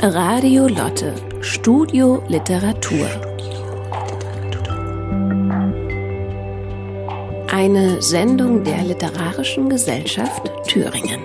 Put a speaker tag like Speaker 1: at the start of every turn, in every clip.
Speaker 1: Radio Lotte, Studio Literatur. Eine Sendung der Literarischen Gesellschaft Thüringen.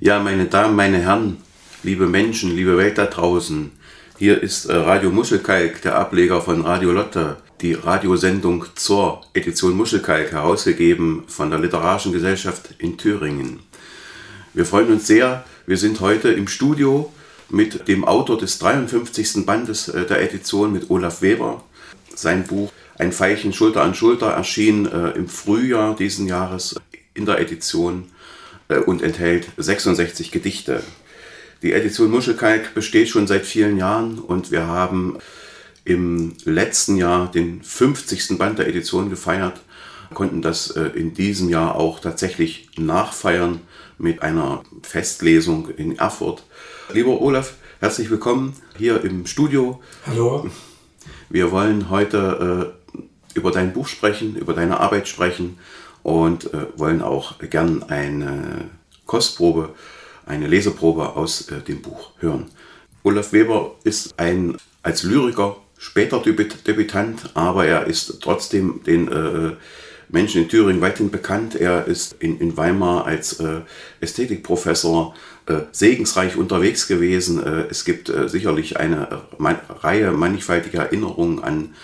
Speaker 2: Ja, meine Damen, meine Herren, liebe Menschen, liebe Welt da draußen, hier ist äh, Radio Muschelkalk, der Ableger von Radio Lotte, die Radiosendung zur Edition Muschelkalk, herausgegeben von der Literarischen Gesellschaft in Thüringen. Wir freuen uns sehr, wir sind heute im Studio mit dem Autor des 53. Bandes äh, der Edition, mit Olaf Weber. Sein Buch Ein Veilchen Schulter an Schulter erschien äh, im Frühjahr diesen Jahres in der Edition äh, und enthält 66 Gedichte. Die Edition Muschelkalk besteht schon seit vielen Jahren und wir haben im letzten Jahr den 50. Band der Edition gefeiert, konnten das äh, in diesem Jahr auch tatsächlich nachfeiern mit einer Festlesung in Erfurt. Lieber Olaf, herzlich willkommen hier im Studio.
Speaker 3: Hallo.
Speaker 2: Wir wollen heute äh, über dein Buch sprechen, über deine Arbeit sprechen und äh, wollen auch gern eine Kostprobe, eine Leseprobe aus dem Buch hören. Olaf Weber ist ein als Lyriker später Debütant, aber er ist trotzdem den äh, Menschen in Thüringen weithin bekannt. Er ist in, in Weimar als äh, Ästhetikprofessor äh, segensreich unterwegs gewesen. Äh, es gibt äh, sicherlich eine man Reihe mannigfaltiger Erinnerungen an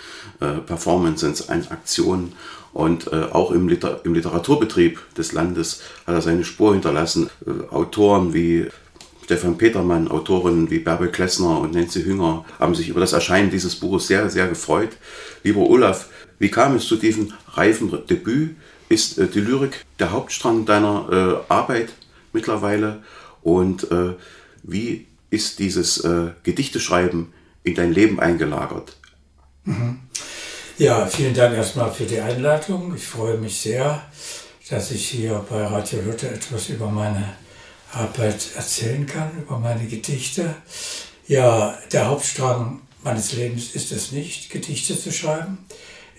Speaker 2: äh, Performances, an Aktionen und auch im, Liter im, Literaturbetrieb des Landes hat er seine Spur hinterlassen. Autoren wie Stefan Petermann, Autorinnen wie Bärbel Klessner und Nancy Hünger haben sich über das Erscheinen dieses Buches sehr, sehr gefreut. Lieber Olaf, wie kam es zu diesem reifen Debüt? Ist äh, die Lyrik der Hauptstrang deiner äh, Arbeit mittlerweile? Und äh, wie ist dieses äh, Gedichteschreiben in dein Leben eingelagert?
Speaker 3: Mhm. Ja, vielen Dank erstmal für die Einladung. Ich freue mich sehr, dass ich hier bei Radio Luther etwas über meine Arbeit erzählen kann, über meine Gedichte. Ja, der Hauptstrang meines Lebens ist es nicht, Gedichte zu schreiben.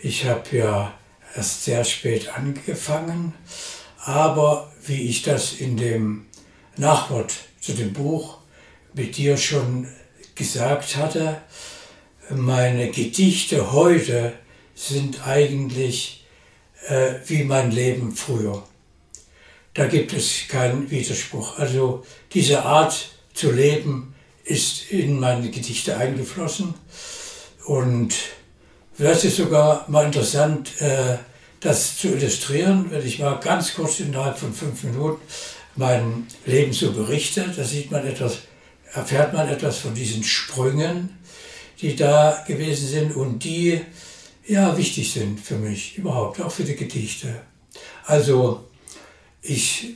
Speaker 3: Ich habe ja erst sehr spät angefangen, aber wie ich das in dem Nachwort zu dem Buch mit dir schon gesagt hatte, meine Gedichte heute sind eigentlich äh, wie mein Leben früher. Da gibt es keinen Widerspruch. Also diese Art zu leben ist in meine Gedichte eingeflossen. Und vielleicht ist sogar mal interessant, äh, das zu illustrieren, wenn ich mal ganz kurz innerhalb von fünf Minuten mein Leben so berichte. Da sieht man etwas, erfährt man etwas von diesen Sprüngen, die da gewesen sind und die ja, wichtig sind für mich überhaupt, auch für die Gedichte. Also ich,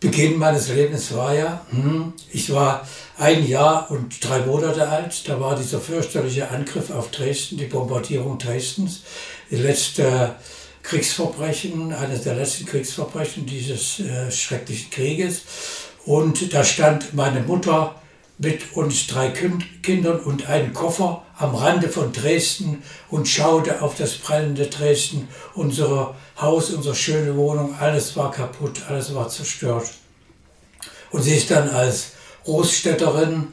Speaker 3: Beginn meines Lebens war ja, hm, ich war ein Jahr und drei Monate alt, da war dieser fürchterliche Angriff auf Dresden, die Bombardierung Dresdens, die letzte Kriegsverbrechen, eines der letzten Kriegsverbrechen dieses äh, schrecklichen Krieges. Und da stand meine Mutter mit uns drei Kindern und einem Koffer am Rande von Dresden und schaute auf das brennende Dresden. Unser Haus, unsere schöne Wohnung, alles war kaputt, alles war zerstört. Und sie ist dann als Großstädterin,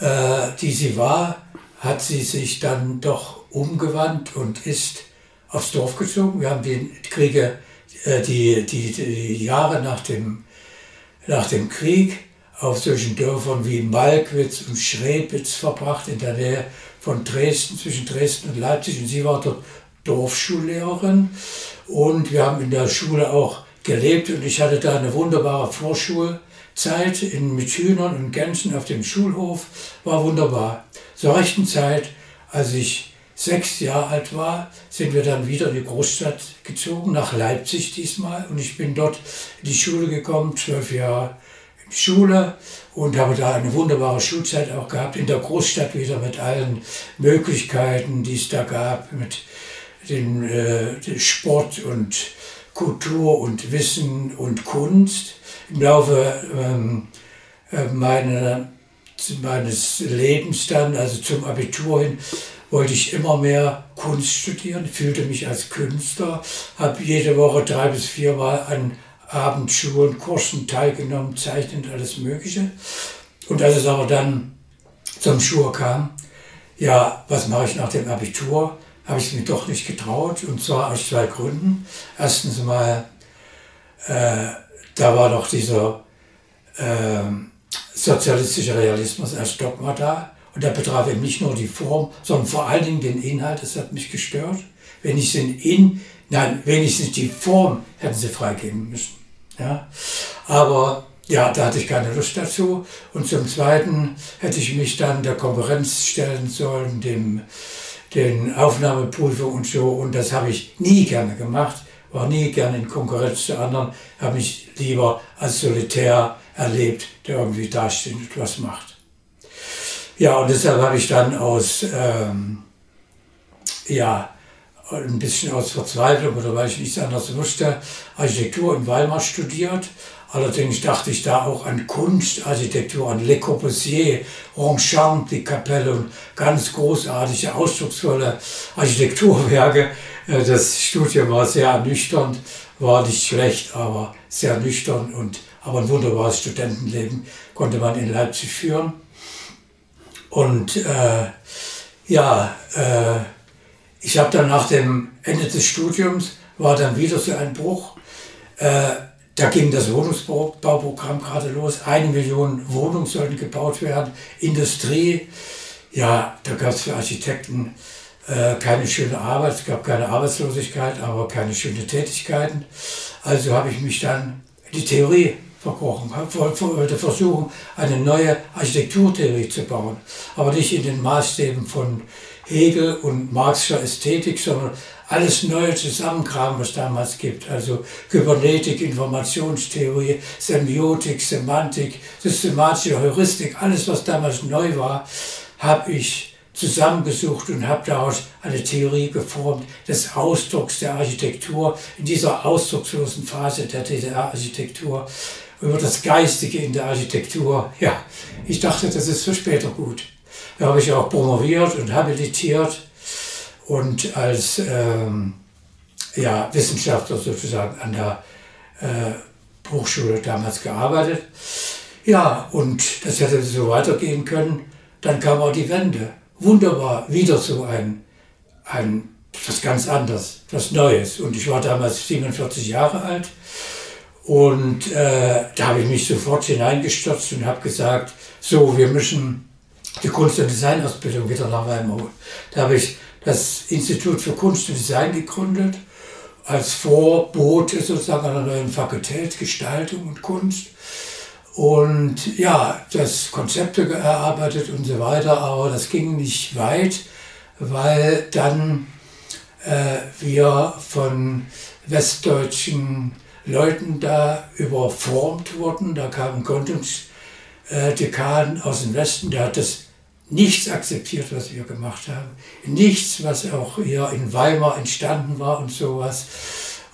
Speaker 3: äh, die sie war, hat sie sich dann doch umgewandt und ist aufs Dorf gezogen. Wir haben die Kriege, äh, die, die, die Jahre nach dem, nach dem Krieg auf solchen Dörfern wie Malkwitz und Schrebitz verbracht, in der Nähe von Dresden, zwischen Dresden und Leipzig. Und sie war dort Dorfschullehrerin. Und wir haben in der Schule auch gelebt und ich hatte da eine wunderbare Vorschulzeit in, mit Hühnern und Gänsen auf dem Schulhof. War wunderbar. Zur rechten Zeit, als ich sechs Jahre alt war, sind wir dann wieder in die Großstadt gezogen, nach Leipzig diesmal. Und ich bin dort in die Schule gekommen, zwölf Jahre Schule und habe da eine wunderbare Schulzeit auch gehabt, in der Großstadt wieder mit allen Möglichkeiten, die es da gab, mit dem, äh, Sport und Kultur und Wissen und Kunst. Im Laufe ähm, äh, meine, meines Lebens dann, also zum Abitur hin, wollte ich immer mehr Kunst studieren, fühlte mich als Künstler, habe jede Woche drei bis viermal an Abendschulen, Kursen teilgenommen, zeichnend alles Mögliche. Und als es aber dann zum Schur kam, ja, was mache ich nach dem Abitur, habe ich es mir doch nicht getraut. Und zwar aus zwei Gründen. Erstens mal, äh, da war doch dieser äh, sozialistische Realismus als Dogma da. Und der betraf eben nicht nur die Form, sondern vor allen Dingen den Inhalt. Das hat mich gestört. Wenn ich den In, nein, wenigstens die Form hätten sie freigeben müssen. Ja? Aber ja, da hatte ich keine Lust dazu. Und zum Zweiten hätte ich mich dann der Konkurrenz stellen sollen, dem, den Aufnahmeprüfungen und so. Und das habe ich nie gerne gemacht, war nie gerne in Konkurrenz zu anderen, habe mich lieber als Solitär erlebt, der irgendwie dasteht und was macht. Ja, und deshalb habe ich dann aus, ähm, ja, ein bisschen aus Verzweiflung oder weil ich nichts anderes wusste, Architektur in Weimar studiert. Allerdings dachte ich da auch an Kunstarchitektur, an Le Corbusier, Ronchamp, die Kapelle und ganz großartige, ausdrucksvolle Architekturwerke. Äh, das Studium war sehr ernüchternd, war nicht schlecht, aber sehr nüchtern und aber ein wunderbares Studentenleben konnte man in Leipzig führen. Und äh, ja, äh, ich habe dann nach dem Ende des Studiums, war dann wieder so ein Bruch. Äh, da ging das Wohnungsbauprogramm gerade los. Eine Million Wohnungen sollten gebaut werden. Industrie, ja, da gab es für Architekten äh, keine schöne Arbeit. Es gab keine Arbeitslosigkeit, aber keine schönen Tätigkeiten. Also habe ich mich dann die Theorie verkrochen, wollte versuchen, eine neue Architekturtheorie zu bauen. Aber nicht in den Maßstäben von Hegel und Marxischer Ästhetik, sondern alles Neue zusammenkramen, was damals gibt. Also Kybernetik, Informationstheorie, Semiotik, Semantik, systematische Heuristik, alles, was damals neu war, habe ich zusammengesucht und habe daraus eine Theorie geformt des Ausdrucks der Architektur in dieser ausdruckslosen Phase der DDR-Architektur, über das Geistige in der Architektur. Ja, ich dachte, das ist für später gut. Da habe ich auch promoviert und habilitiert und als ähm, ja, Wissenschaftler sozusagen an der äh, Hochschule damals gearbeitet. Ja, und das hätte so weitergehen können. Dann kam auch die Wende. Wunderbar, wieder so ein, ein was ganz anderes, was Neues. Und ich war damals 47 Jahre alt. Und äh, da habe ich mich sofort hineingestürzt und habe gesagt, so, wir müssen die Kunst- und Designausbildung wieder nach Weimar. Da habe ich das Institut für Kunst und Design gegründet, als Vorbote sozusagen einer neuen Fakultät Gestaltung und Kunst. Und ja, das Konzepte erarbeitet und so weiter, aber das ging nicht weit, weil dann äh, wir von westdeutschen Leuten da überformt wurden. Da kam ein Gründungsdekan aus dem Westen, der hat das nichts akzeptiert, was wir gemacht haben. Nichts, was auch hier in Weimar entstanden war und sowas.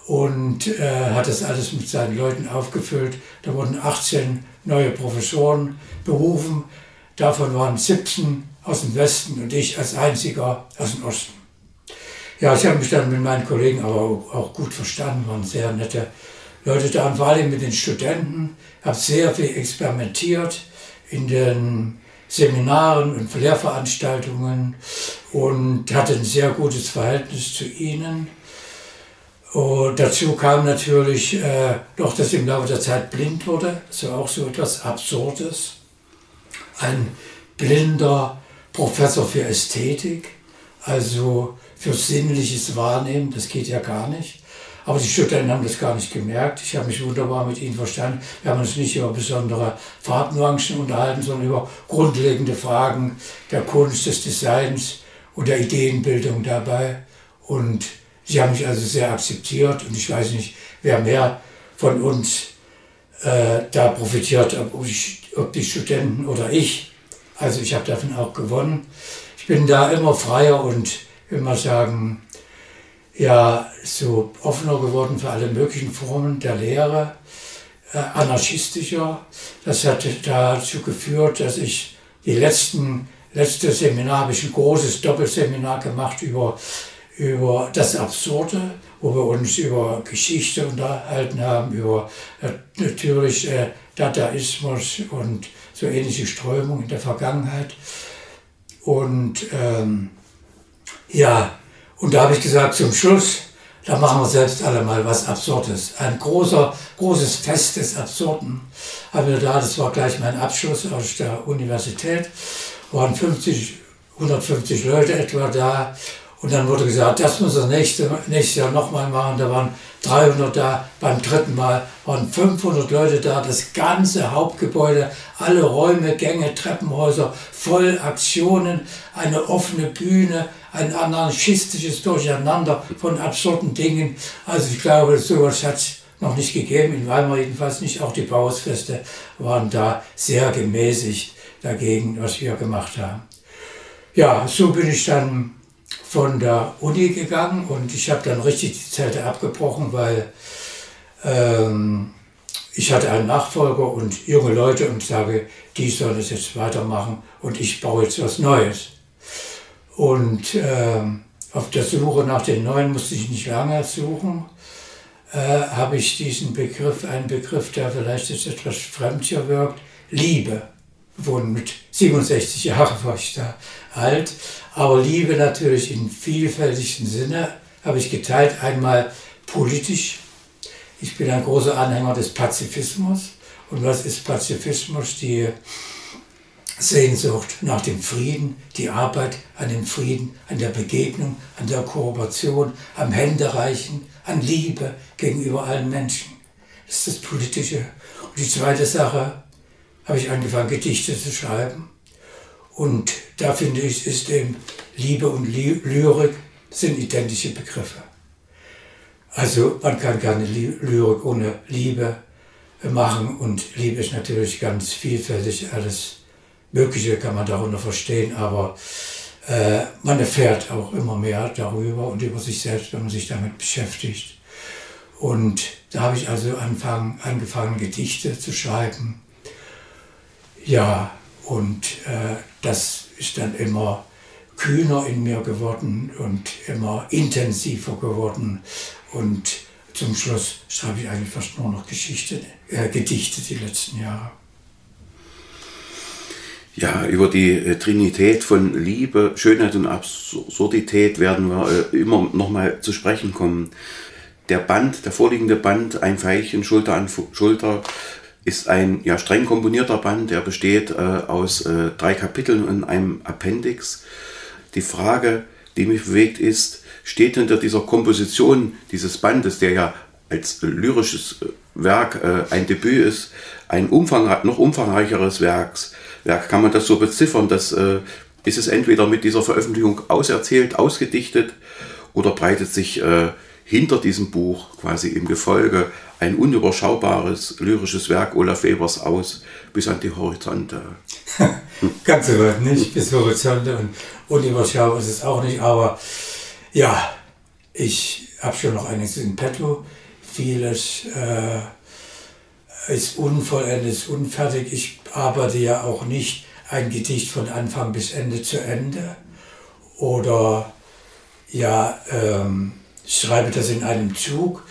Speaker 3: Und äh, hat das alles mit seinen Leuten aufgefüllt. Da wurden 18 neue Professoren berufen. Davon waren 17 aus dem Westen und ich als einziger aus dem Osten. Ja, ich habe mich dann mit meinen Kollegen aber auch gut verstanden, waren sehr nette Leute da und vor allem mit den Studenten. habe sehr viel experimentiert in den Seminaren und Lehrveranstaltungen und hatte ein sehr gutes Verhältnis zu ihnen. Und dazu kam natürlich äh, noch, dass im Laufe der Zeit blind wurde, so auch so etwas Absurdes. Ein blinder Professor für Ästhetik, also für sinnliches Wahrnehmen, das geht ja gar nicht. Aber die Studenten haben das gar nicht gemerkt. Ich habe mich wunderbar mit ihnen verstanden. Wir haben uns nicht über besondere Farbnuancen unterhalten, sondern über grundlegende Fragen der Kunst, des Designs und der Ideenbildung dabei. Und sie haben mich also sehr akzeptiert und ich weiß nicht, wer mehr von uns äh, da profitiert, ob, ich, ob die Studenten oder ich. Also ich habe davon auch gewonnen. Ich bin da immer freier und mal sagen, ja so offener geworden für alle möglichen Formen der Lehre, äh, anarchistischer. Das hat dazu geführt, dass ich die letzten letztes Seminar habe ich ein großes Doppelseminar gemacht über, über das Absurde, wo wir uns über Geschichte unterhalten haben, über äh, natürlich äh, Dadaismus und so ähnliche Strömungen in der Vergangenheit. Und ähm, ja, und da habe ich gesagt, zum Schluss, da machen wir selbst alle mal was Absurdes. Ein großer, großes Fest des Absurden haben wir da, das war gleich mein Abschluss aus der Universität, waren 50, 150 Leute etwa da und dann wurde gesagt, das muss er nächste, nächstes Jahr nochmal machen. Da waren 300 da, beim dritten Mal waren 500 Leute da, das ganze Hauptgebäude, alle Räume, Gänge, Treppenhäuser, voll Aktionen, eine offene Bühne, ein anarchistisches Durcheinander von absurden Dingen. Also ich glaube, sowas hat es noch nicht gegeben, in Weimar jedenfalls nicht. Auch die Bauhausfeste waren da sehr gemäßigt dagegen, was wir gemacht haben. Ja, so bin ich dann von der Uni gegangen und ich habe dann richtig die Zelte abgebrochen, weil ähm, ich hatte einen Nachfolger und junge Leute und sage, die sollen es jetzt weitermachen und ich baue jetzt was Neues. Und ähm, auf der Suche nach den Neuen musste ich nicht lange suchen, äh, habe ich diesen Begriff, einen Begriff, der vielleicht jetzt etwas fremd hier wirkt, Liebe wohnen mit 67 Jahren war ich da alt, aber Liebe natürlich in vielfältigsten Sinne habe ich geteilt. Einmal politisch. Ich bin ein großer Anhänger des Pazifismus. Und was ist Pazifismus? Die Sehnsucht nach dem Frieden, die Arbeit an dem Frieden, an der Begegnung, an der Kooperation, am Händereichen, an Liebe gegenüber allen Menschen. Das ist das Politische. Und die zweite Sache, habe ich angefangen, Gedichte zu schreiben. Und da finde ich, ist eben Liebe und Lyrik sind identische Begriffe. Also man kann keine Lyrik ohne Liebe machen und Liebe ist natürlich ganz vielfältig, alles Mögliche kann man darunter verstehen, aber äh, man erfährt auch immer mehr darüber und über sich selbst, wenn man sich damit beschäftigt. Und da habe ich also anfangen, angefangen, Gedichte zu schreiben ja, und äh, das ist dann immer kühner in mir geworden und immer intensiver geworden. Und zum Schluss schreibe ich eigentlich fast nur noch Geschichte, äh, Gedichte die letzten Jahre.
Speaker 2: Ja, über die äh, Trinität von Liebe, Schönheit und Absurdität werden wir äh, immer nochmal zu sprechen kommen. Der Band, der vorliegende Band, ein Veilchen Schulter an Schulter, ist ein ja, streng komponierter Band, der besteht äh, aus äh, drei Kapiteln und einem Appendix. Die Frage, die mich bewegt, ist, steht hinter dieser Komposition dieses Bandes, der ja als lyrisches äh, Werk äh, ein Debüt ist, ein Umfang, noch umfangreicheres Werks, Werk, kann man das so beziffern, dass äh, ist es entweder mit dieser Veröffentlichung auserzählt, ausgedichtet oder breitet sich äh, hinter diesem Buch quasi im Gefolge ein unüberschaubares lyrisches Werk Olaf Webers aus bis an die Horizonte.
Speaker 3: Ganz so weit nicht, bis Horizonte und unüberschaubar ist es auch nicht, aber ja, ich habe schon noch einiges in petto. Vieles äh, ist unvollendet, unfertig. Ich arbeite ja auch nicht ein Gedicht von Anfang bis Ende zu Ende oder ja, ähm, schreibe das in einem Zug,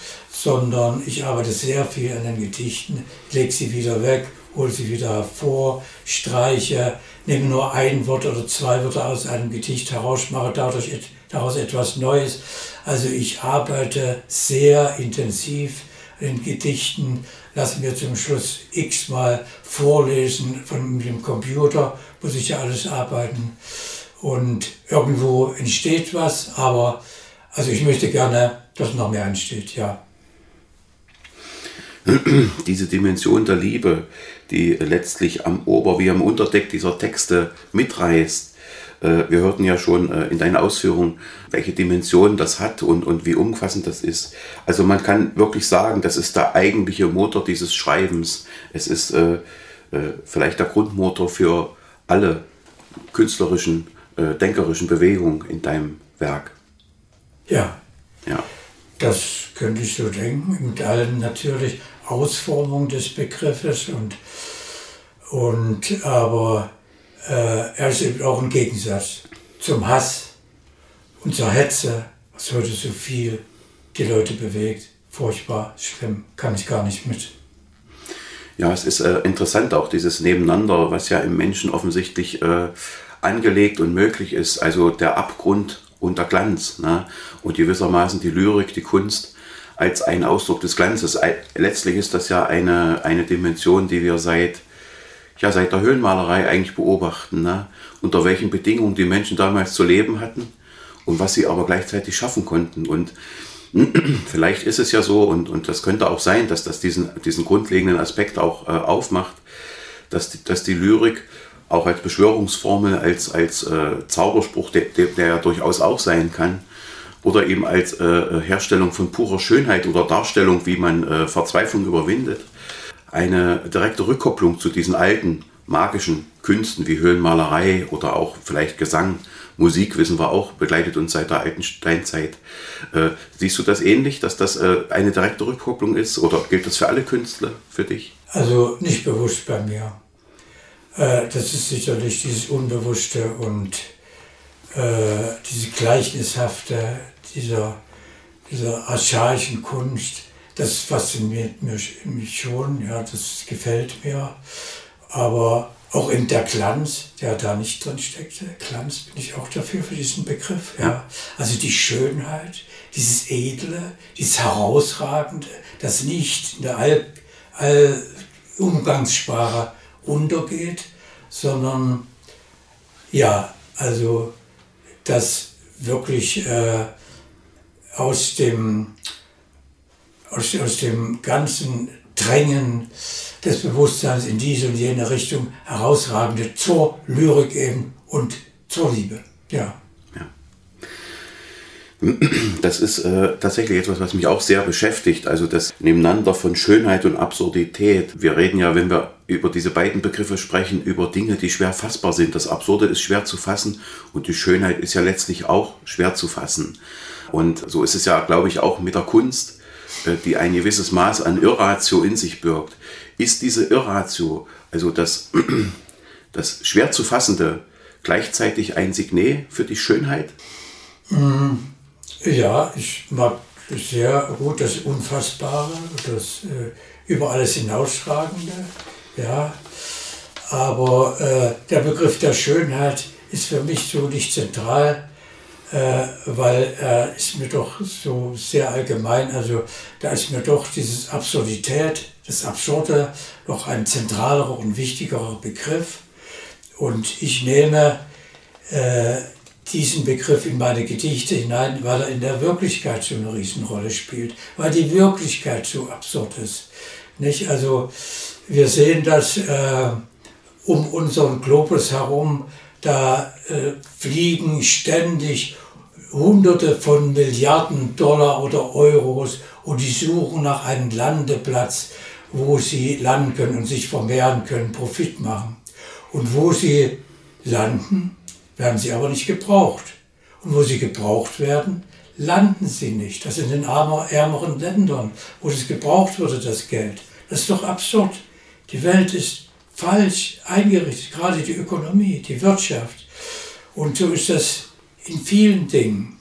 Speaker 3: sondern ich arbeite sehr viel an den Gedichten, lege sie wieder weg, hole sie wieder hervor, streiche, nehme nur ein Wort oder zwei Wörter aus einem Gedicht heraus, mache dadurch et daraus etwas Neues. Also ich arbeite sehr intensiv in Gedichten, lasse mir zum Schluss x-mal vorlesen von dem Computer, muss ich ja alles arbeiten. Und irgendwo entsteht was, aber also ich möchte gerne, dass noch mehr entsteht, ja.
Speaker 2: Diese Dimension der Liebe, die letztlich am Ober- wie am Unterdeck dieser Texte mitreißt. Äh, wir hörten ja schon äh, in deinen Ausführungen, welche Dimension das hat und, und wie umfassend das ist. Also man kann wirklich sagen, das ist der eigentliche Motor dieses Schreibens. Es ist äh, vielleicht der Grundmotor für alle künstlerischen, denkerischen Bewegungen in deinem Werk.
Speaker 3: Ja. Ja. Das könnte ich so denken, mit allen natürlich Ausformungen des Begriffes und, und aber äh, er ist eben auch ein Gegensatz zum Hass und zur Hetze, was heute so viel die Leute bewegt. Furchtbar, schlimm, kann ich gar nicht mit.
Speaker 2: Ja, es ist äh, interessant auch dieses Nebeneinander, was ja im Menschen offensichtlich äh, angelegt und möglich ist. Also der Abgrund und der Glanz. Ne? Und gewissermaßen die Lyrik, die Kunst als ein Ausdruck des Glanzes. Letztlich ist das ja eine, eine Dimension, die wir seit, ja, seit der Höhlenmalerei eigentlich beobachten. Ne? Unter welchen Bedingungen die Menschen damals zu leben hatten und was sie aber gleichzeitig schaffen konnten. Und vielleicht ist es ja so, und, und das könnte auch sein, dass das diesen, diesen grundlegenden Aspekt auch äh, aufmacht, dass die, dass die Lyrik auch als Beschwörungsformel, als, als äh, Zauberspruch, der, der, der ja durchaus auch sein kann, oder eben als äh, Herstellung von purer Schönheit oder Darstellung, wie man äh, Verzweiflung überwindet, eine direkte Rückkopplung zu diesen alten magischen Künsten wie Höhlenmalerei oder auch vielleicht Gesang, Musik, wissen wir auch, begleitet uns seit der alten Steinzeit. Äh, siehst du das ähnlich, dass das äh, eine direkte Rückkopplung ist oder gilt das für alle Künstler für dich?
Speaker 3: Also nicht bewusst bei mir. Äh, das ist sicherlich dieses Unbewusste und diese Gleichnishafte dieser, dieser archaischen Kunst. Das fasziniert mich, mich schon, ja, das gefällt mir. Aber auch in der Glanz, der da nicht drin steckte, Glanz bin ich auch dafür, für diesen Begriff. Ja. Also die Schönheit, dieses Edle, dieses Herausragende, das nicht in der All, All Umgangssprache untergeht, sondern ja, also das wirklich äh, aus, dem, aus, aus dem ganzen Drängen des Bewusstseins in diese und jene Richtung herausragende zur Lyrik eben und zur Liebe. Ja.
Speaker 2: Das ist äh, tatsächlich etwas, was mich auch sehr beschäftigt. Also das Nebeneinander von Schönheit und Absurdität. Wir reden ja, wenn wir über diese beiden Begriffe sprechen, über Dinge, die schwer fassbar sind. Das Absurde ist schwer zu fassen und die Schönheit ist ja letztlich auch schwer zu fassen. Und so ist es ja, glaube ich, auch mit der Kunst, äh, die ein gewisses Maß an Irratio in sich birgt. Ist diese Irratio, also das, das schwer zu fassende, gleichzeitig ein Signet für die Schönheit?
Speaker 3: Mhm. Ja, ich mag sehr gut das Unfassbare, das äh, über alles hinausschragende. Ja. Aber äh, der Begriff der Schönheit ist für mich so nicht zentral, äh, weil er ist mir doch so sehr allgemein, also da ist mir doch dieses Absurdität, das Absurde noch ein zentralerer und wichtigerer Begriff. Und ich nehme äh, diesen Begriff in meine Gedichte hinein, weil er in der Wirklichkeit so eine Riesenrolle spielt, weil die Wirklichkeit so absurd ist. Nicht? Also wir sehen das äh, um unseren Globus herum, da äh, fliegen ständig Hunderte von Milliarden Dollar oder Euros und die suchen nach einem Landeplatz, wo sie landen können und sich vermehren können, Profit machen. Und wo sie landen, werden sie aber nicht gebraucht. Und wo sie gebraucht werden, landen sie nicht. Das in den ärmeren Ländern, wo es gebraucht würde, das Geld. Das ist doch absurd. Die Welt ist falsch eingerichtet, gerade die Ökonomie, die Wirtschaft. Und so ist das in vielen Dingen.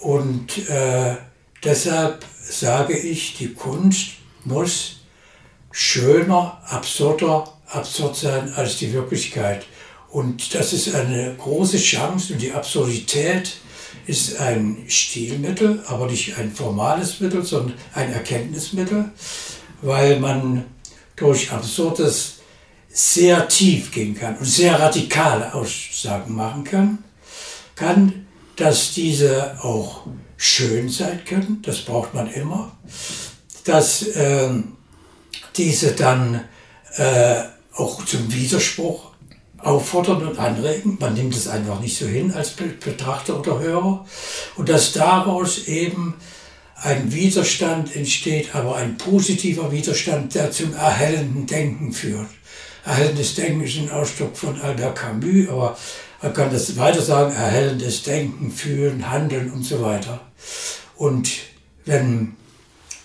Speaker 3: Und äh, deshalb sage ich, die Kunst muss schöner, absurder, absurd sein als die Wirklichkeit. Und das ist eine große Chance und die Absurdität ist ein Stilmittel, aber nicht ein formales Mittel, sondern ein Erkenntnismittel, weil man durch Absurdes sehr tief gehen kann und sehr radikale Aussagen machen kann, kann, dass diese auch schön sein können, das braucht man immer, dass äh, diese dann äh, auch zum Widerspruch auffordern und anregen. Man nimmt es einfach nicht so hin als Betrachter oder Hörer. Und dass daraus eben ein Widerstand entsteht, aber ein positiver Widerstand, der zum erhellenden Denken führt. Erhellendes Denken ist ein Ausdruck von Albert Camus, aber man kann das weiter sagen, erhellendes Denken, Fühlen, Handeln und so weiter. Und wenn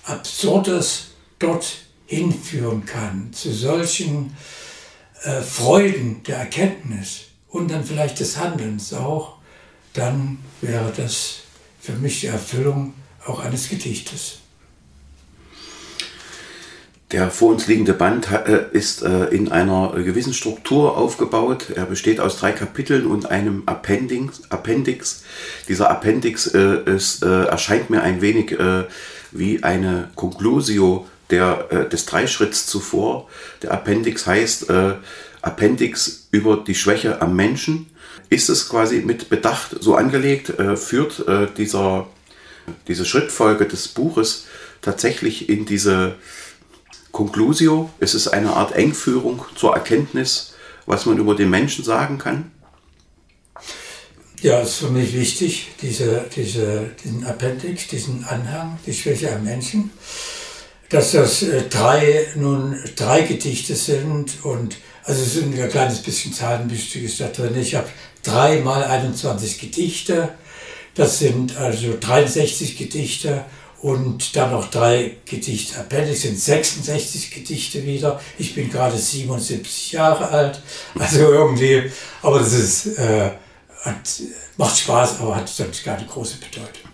Speaker 3: Absurdes dort hinführen kann, zu solchen äh, Freuden der Erkenntnis und dann vielleicht des Handelns auch, dann wäre das für mich die Erfüllung auch eines Gedichtes.
Speaker 2: Der vor uns liegende Band äh, ist äh, in einer gewissen Struktur aufgebaut. Er besteht aus drei Kapiteln und einem Appendix. Appendix. Dieser Appendix ist, erscheint mir ein wenig wie eine Conclusio der, des Dreischritts zuvor. Der Appendix heißt Appendix über die Schwäche am Menschen. Ist es quasi mit Bedacht so angelegt, führt dieser, diese Schrittfolge des Buches tatsächlich in diese Conclusio, es ist eine Art Engführung zur Erkenntnis, was man über den Menschen sagen kann?
Speaker 3: Ja, es ist für mich wichtig, diese, diese, diesen Appendix, diesen Anhang, die Schwäche am Menschen, dass das äh, drei, nun drei Gedichte sind und also es sind ein kleines bisschen Zahlenmystiges da drin. Ich habe drei mal 21 Gedichte, das sind also 63 Gedichte und dann noch drei Gedichte. Appendix sind 66 Gedichte wieder. Ich bin gerade 77 Jahre alt. Also irgendwie, aber das ist, äh, hat, macht Spaß, aber hat sonst keine große Bedeutung.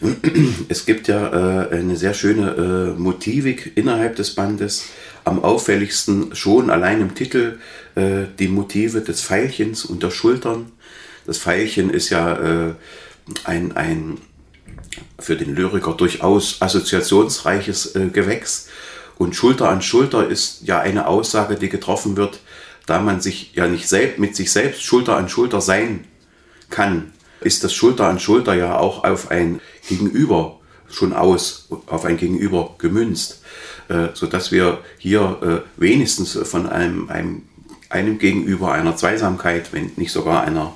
Speaker 2: Es gibt ja äh, eine sehr schöne äh, Motivik innerhalb des Bandes. Am auffälligsten schon allein im Titel äh, die Motive des Pfeilchens und der Schultern. Das Pfeilchen ist ja äh, ein, ein für den Lyriker durchaus assoziationsreiches äh, Gewächs. Und Schulter an Schulter ist ja eine Aussage, die getroffen wird, da man sich ja nicht selbst, mit sich selbst Schulter an Schulter sein kann, ist das Schulter an Schulter ja auch auf ein Gegenüber schon aus, auf ein Gegenüber gemünzt, äh, sodass wir hier äh, wenigstens von einem, einem, einem Gegenüber einer Zweisamkeit, wenn nicht sogar einer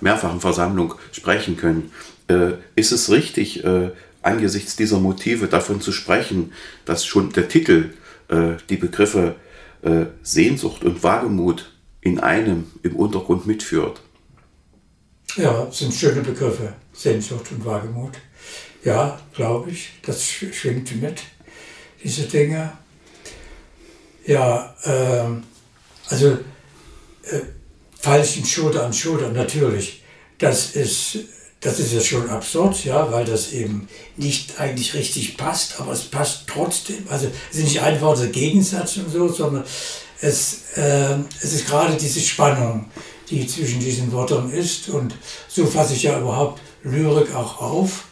Speaker 2: mehrfachen Versammlung sprechen können äh, ist es richtig, angesichts dieser Motive davon zu sprechen, dass schon der Titel die Begriffe Sehnsucht und Wagemut in einem im Untergrund mitführt?
Speaker 3: Ja, sind schöne Begriffe, Sehnsucht und Wagemut. Ja, glaube ich, das schwingt mit, diese Dinge. Ja, ähm, also äh, Pfeilchen Schulter an Schulter, natürlich. Das ist das ist ja schon absurd, ja, weil das eben nicht eigentlich richtig passt, aber es passt trotzdem. Also es ist nicht einfach der Gegensatz und so, sondern es, äh, es ist gerade diese Spannung, die zwischen diesen Wörtern ist. Und so fasse ich ja überhaupt Lyrik auch auf.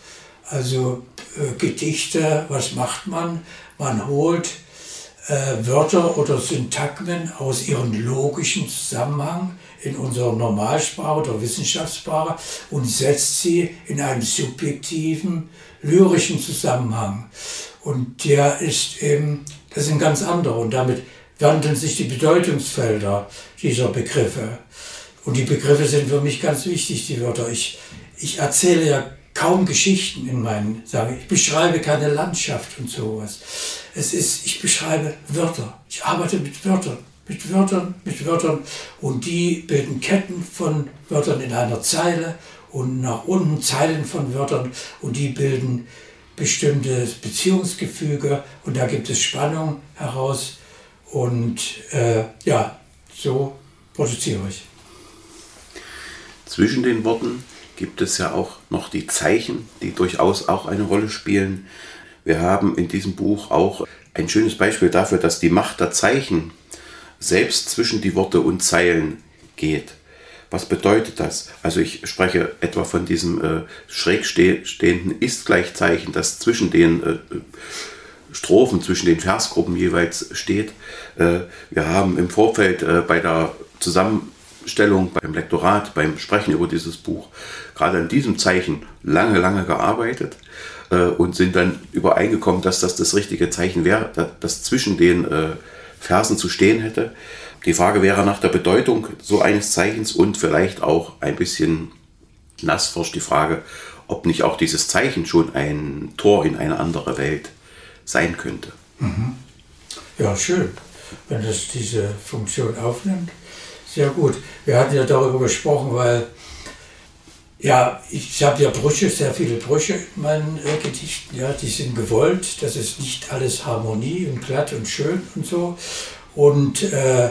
Speaker 3: Also äh, Gedichte, was macht man? Man holt äh, Wörter oder Syntagmen aus ihrem logischen Zusammenhang in unserer Normalsprache oder Wissenschaftssprache und setzt sie in einen subjektiven, lyrischen Zusammenhang. Und der ist eben, das ein ganz anderer und damit wandeln sich die Bedeutungsfelder dieser Begriffe. Und die Begriffe sind für mich ganz wichtig, die Wörter. Ich, ich erzähle ja kaum Geschichten in meinen Sagen. Ich beschreibe keine Landschaft und sowas. Es ist, ich beschreibe Wörter. Ich arbeite mit Wörtern mit Wörtern, mit Wörtern und die bilden Ketten von Wörtern in einer Zeile und nach unten Zeilen von Wörtern und die bilden bestimmtes Beziehungsgefüge und da gibt es Spannung heraus und äh, ja, so produziere ich.
Speaker 2: Zwischen den Worten gibt es ja auch noch die Zeichen, die durchaus auch eine Rolle spielen. Wir haben in diesem Buch auch ein schönes Beispiel dafür, dass die Macht der Zeichen selbst zwischen die Worte und Zeilen geht. Was bedeutet das? Also ich spreche etwa von diesem äh, schräg stehenden Ist-Gleichzeichen, das zwischen den äh, Strophen, zwischen den Versgruppen jeweils steht. Äh, wir haben im Vorfeld äh, bei der Zusammenstellung, beim Lektorat, beim Sprechen über dieses Buch, gerade an diesem Zeichen lange, lange gearbeitet äh, und sind dann übereingekommen, dass das das richtige Zeichen wäre, dass zwischen den äh, Versen zu stehen hätte. Die Frage wäre nach der Bedeutung so eines Zeichens und vielleicht auch ein bisschen nassforsch die Frage, ob nicht auch dieses Zeichen schon ein Tor in eine andere Welt sein könnte.
Speaker 3: Mhm. Ja, schön, wenn das diese Funktion aufnimmt. Sehr gut. Wir hatten ja darüber gesprochen, weil ja, ich habe ja Brüche, sehr viele Brüche in meinen äh, Gedichten. Ja, die sind gewollt. Das ist nicht alles Harmonie und glatt und schön und so. Und äh,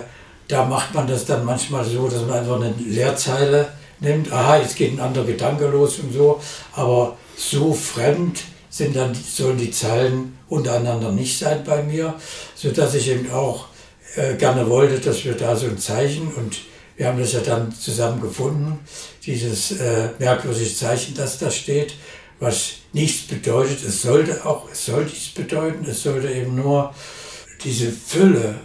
Speaker 3: da macht man das dann manchmal so, dass man einfach eine Leerzeile nimmt. Aha, jetzt geht ein anderer Gedanke los und so. Aber so fremd sind dann, sollen die Zeilen untereinander nicht sein bei mir, sodass ich eben auch äh, gerne wollte, dass wir da so ein Zeichen und wir haben das ja dann zusammen gefunden, dieses äh, merkwürdige Zeichen, das da steht, was nichts bedeutet. Es sollte auch, es soll nichts bedeuten, es sollte eben nur diese Fülle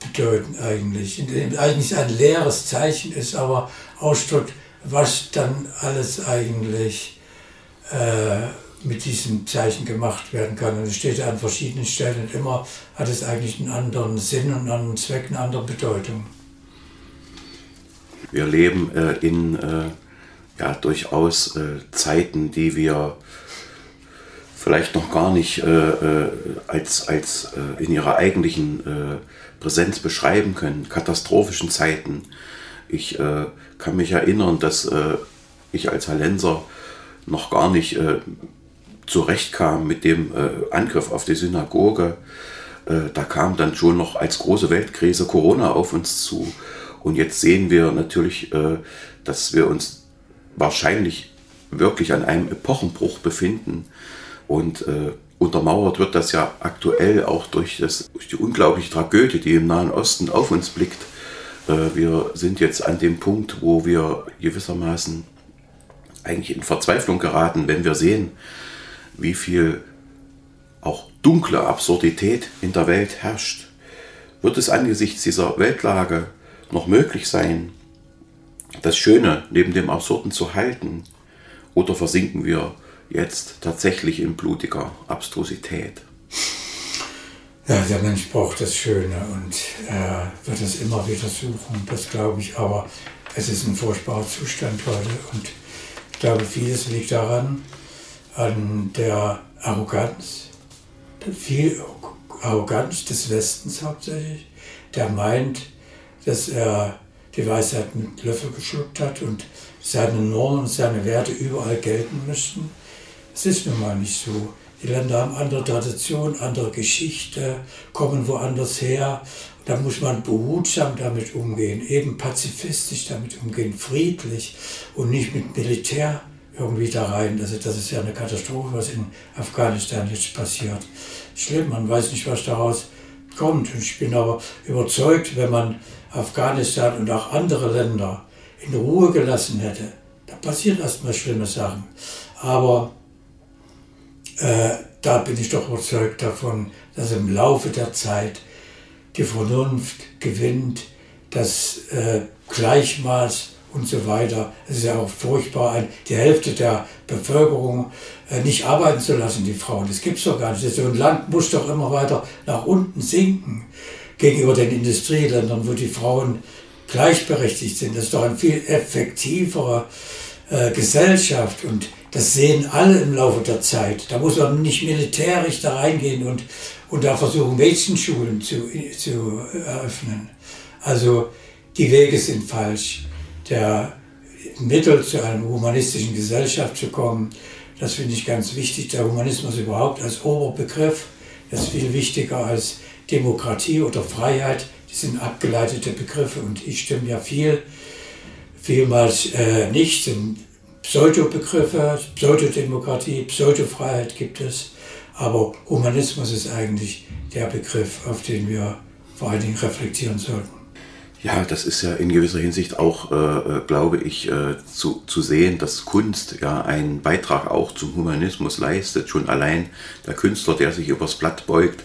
Speaker 3: bedeuten eigentlich. Eigentlich ein leeres Zeichen ist, aber ausdrückt, was dann alles eigentlich äh, mit diesem Zeichen gemacht werden kann. Und es steht an verschiedenen Stellen und immer hat es eigentlich einen anderen Sinn und einen anderen Zweck, eine andere Bedeutung.
Speaker 2: Wir leben äh, in äh, ja, durchaus äh, Zeiten, die wir vielleicht noch gar nicht äh, äh, als, als äh, in ihrer eigentlichen Präsenz beschreiben können. Katastrophischen Zeiten. Ich kann mich erinnern, dass ich als Hallenser noch gar nicht zurechtkam mit dem Angriff auf die Synagoge. da kam dann schon noch als große Weltkrise Corona auf uns zu. Und jetzt sehen wir natürlich, dass wir uns wahrscheinlich wirklich an einem Epochenbruch befinden. Und äh, untermauert wird das ja aktuell auch durch, das, durch die unglaubliche Tragödie, die im Nahen Osten auf uns blickt. Äh, wir sind jetzt an dem Punkt, wo wir gewissermaßen eigentlich in Verzweiflung geraten, wenn wir sehen, wie viel auch dunkle Absurdität in der Welt herrscht. Wird es angesichts dieser Weltlage noch möglich sein, das Schöne neben dem Absurden zu halten? Oder versinken wir jetzt tatsächlich in blutiger Abstrusität?
Speaker 3: Ja, der Mensch braucht das Schöne und er wird es immer wieder suchen, das glaube ich. Aber es ist ein furchtbarer Zustand heute und ich glaube, vieles liegt daran, an der Arroganz, viel Arroganz des Westens hauptsächlich, der meint, dass er die Weisheit mit Löffel geschluckt hat und seine Normen seine Werte überall gelten müssten. Es ist nun mal nicht so. Die Länder haben andere Traditionen, andere Geschichte, kommen woanders her. Da muss man behutsam damit umgehen, eben pazifistisch damit umgehen, friedlich und nicht mit Militär irgendwie da rein. Also das ist ja eine Katastrophe, was in Afghanistan jetzt passiert. Schlimm, man weiß nicht, was daraus kommt. Und ich bin aber überzeugt, wenn man Afghanistan und auch andere Länder in Ruhe gelassen hätte, da passieren erstmal schlimme Sachen. Aber äh, da bin ich doch überzeugt davon, dass im Laufe der Zeit die Vernunft gewinnt, das äh, Gleichmaß und so weiter. Es ist ja auch furchtbar, die Hälfte der Bevölkerung äh, nicht arbeiten zu lassen, die Frauen. Das gibt es doch gar nicht. So ein Land muss doch immer weiter nach unten sinken gegenüber den Industrieländern, wo die Frauen gleichberechtigt sind. Das ist doch eine viel effektivere äh, Gesellschaft und das sehen alle im Laufe der Zeit. Da muss man nicht militärisch da reingehen und, und da versuchen, Mädchenschulen zu, zu eröffnen. Also die Wege sind falsch. Der Mittel zu einer humanistischen Gesellschaft zu kommen, das finde ich ganz wichtig. Der Humanismus überhaupt als Oberbegriff, ist viel wichtiger als Demokratie oder Freiheit, die sind abgeleitete Begriffe und ich stimme ja viel, vielmals äh, nicht, sind Pseudobegriffe, Pseudodemokratie, Pseudofreiheit gibt es, aber Humanismus ist eigentlich der Begriff, auf den wir vor allen Dingen reflektieren sollten.
Speaker 2: Ja, das ist ja in gewisser Hinsicht auch, äh, äh, glaube ich, äh, zu, zu sehen, dass Kunst ja einen Beitrag auch zum Humanismus leistet. Schon allein der Künstler, der sich übers Blatt beugt,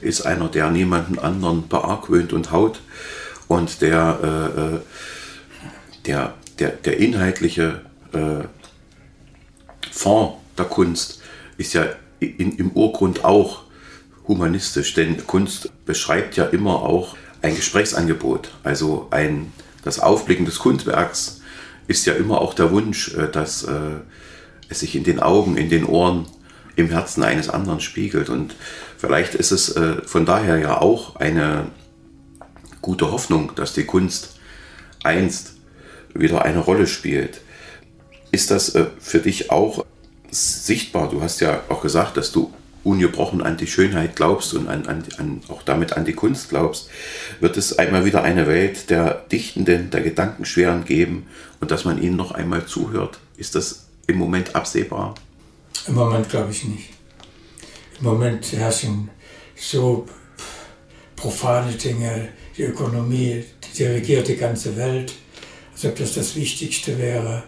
Speaker 2: ist einer, der niemanden anderen beargwöhnt und haut und der, äh, äh, der, der, der inhaltliche äh, Fond der Kunst ist ja in, im Urgrund auch humanistisch, denn Kunst beschreibt ja immer auch ein Gesprächsangebot, also ein, das Aufblicken des Kunstwerks ist ja immer auch der Wunsch, äh, dass äh, es sich in den Augen, in den Ohren, im Herzen eines anderen spiegelt. Und vielleicht ist es äh, von daher ja auch eine gute Hoffnung, dass die Kunst einst wieder eine Rolle spielt. Ist das für dich auch sichtbar? Du hast ja auch gesagt, dass du ungebrochen an die Schönheit glaubst und an, an, an, auch damit an die Kunst glaubst, wird es einmal wieder eine Welt der Dichtenden, der Gedankenschweren geben und dass man ihnen noch einmal zuhört. Ist das im Moment absehbar?
Speaker 3: Im Moment glaube ich nicht. Im Moment herrschen so profane Dinge, die Ökonomie, die regiert die ganze Welt, als ob das das Wichtigste wäre.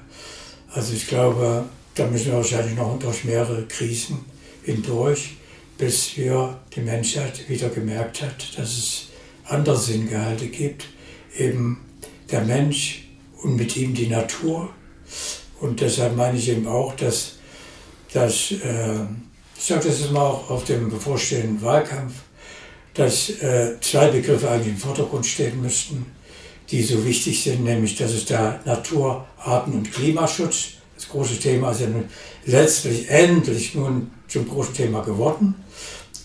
Speaker 3: Also ich glaube, da müssen wir wahrscheinlich noch durch mehrere Krisen hindurch, bis wir die Menschheit wieder gemerkt hat, dass es andere Sinngehalte gibt, eben der Mensch und mit ihm die Natur. Und deshalb meine ich eben auch, dass, dass äh, ich sage das jetzt mal auch auf dem bevorstehenden Wahlkampf, dass äh, zwei Begriffe eigentlich im Vordergrund stehen müssten, die so wichtig sind, nämlich das ist der Natur-, Arten- und Klimaschutz. Das große Thema ist ja nun letztlich endlich nun zum großen Thema geworden.